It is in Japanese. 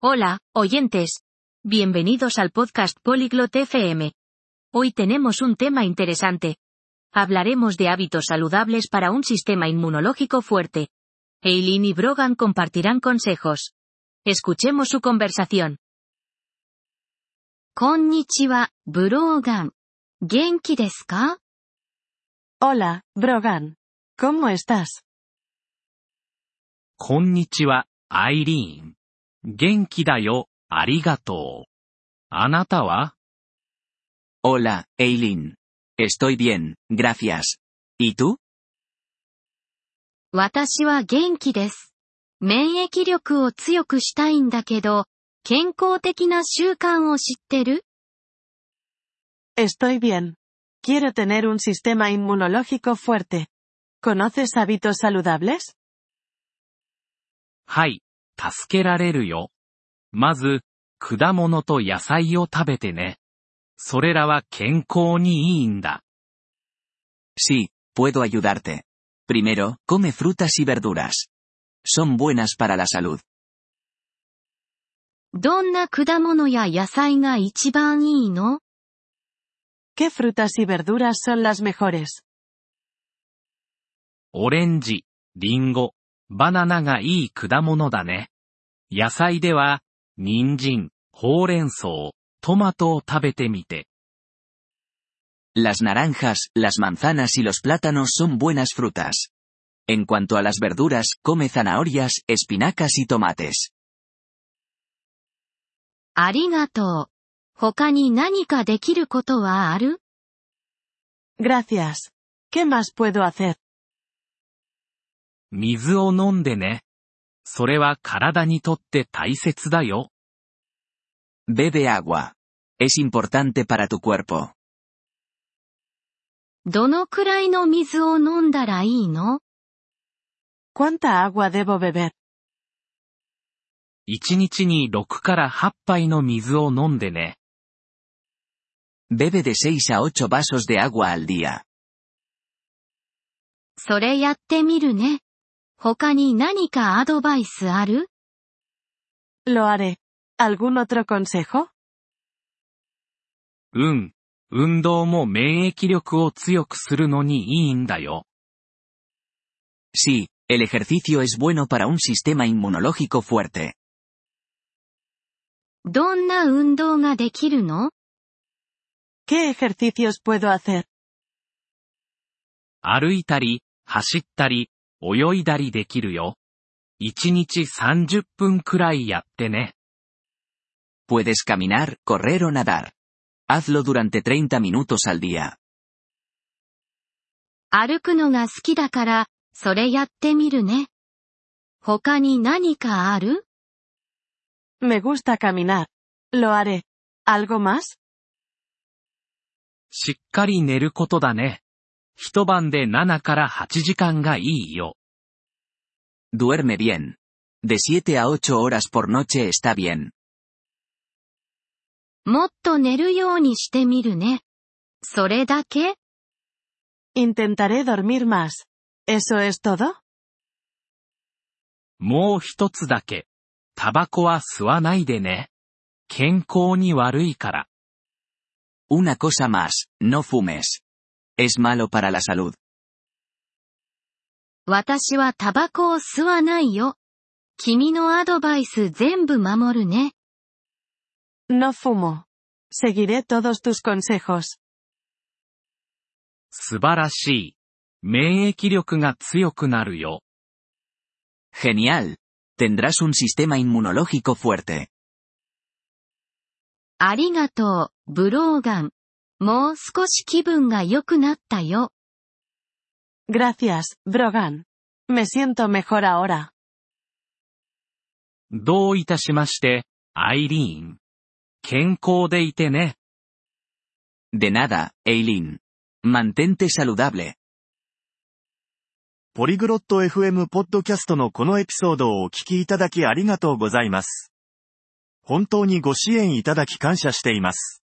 Hola, oyentes. Bienvenidos al podcast Polyglot FM. Hoy tenemos un tema interesante. Hablaremos de hábitos saludables para un sistema inmunológico fuerte. Eileen y Brogan compartirán consejos. Escuchemos su conversación. こんにちは、ブローガン。元気ですか Hola, Brogan. ¿Cómo estás? こんにちは、アイリーン。元気だよ、ありがとう。あなたは Hola, Eileen. Estoy bien, gracias. ¿Y tú? 私は元気です。免疫力を強くしたいんだけど、健康的な習慣を知ってる Estoy bien. Quiero tener un sistema inmunológico fuerte. ¿Conoces hábitos saludables? はい、助けられるよ。まず、果物と野菜を食べてね。それらは健康にいいんだ。Sí, puedo ayudarte. Primero, come frutas y verduras. Son buenas para la salud. どんな果物や野菜が一番いいの ¿Qué frutas y verduras son las mejores? オレンジ、リンゴ、バナナがいい果物だね。野菜では、人参、ほうれん草、トマトを食べてみて。Las naranjas, las manzanas y los plátanos son buenas frutas. En cuanto a las verduras, come zanahorias, espinacas y tomates. ありがとう。他に何かできることはある Gracias. ¿Qué más puedo hacer? 水を飲んでね。それは体にとって大切だよ。Bebe agua. Es importante para tu cuerpo. どのくらいの水を飲んだらいいの ¿Cuánta agua debo beber? 1日に6から8杯の水を飲んでね。Bebe de 6 a 8 vasos de agua al día. それやってみるね。他に何かアドバイスある Lo haré. ¿Algún otro consejo? うん。運動も免疫力を強くするのにいいんだよ。Sí, el ejercicio es bueno para un sistema inmunológico fuerte. どんな運動ができるの ¿Qué ejercicios puedo hacer? 歩いたり、走ったり、泳いだりできるよ。1日30分くらいやってね。Puedes caminar, correr o nadar. Hazlo durante 30 minutos al día. 歩くのが好きだから、それやってみるね。他に何かある Me gusta caminar. Lo haré. ¿Algo más? しっかり寝ることだね。一晩で7から8時間がいいよ。Duerme bien. De 7 a 8 horas por noche está bien. もっと寝るようにしてみるね。それだけ Intentaré dormir más. ¿Eso es todo? もう一つだけ。タバコは吸わないでね。健康に悪いから。Una cosa más, no fumes. Es malo para la salud. 私はタバコを吸わないよ。君のアドバイス全部守るね。 No fumo. Seguiré todos tus consejos. 素晴らしい。免疫力が強くなるよ。 Genial. Tendrás un sistema inmunológico fuerte. ありがとう、ブローガン。 もう少し気分が良くなったよ。Gracias, Brogan. Me siento mejor ahora. どういたしまして、アイリーン。健康でいてね。De nada, Eileen. Mantente saludable. ポリグロット FM ポッドキャストのこのエピソードをお聞きいただきありがとうございます。本当にご支援いただき感謝しています。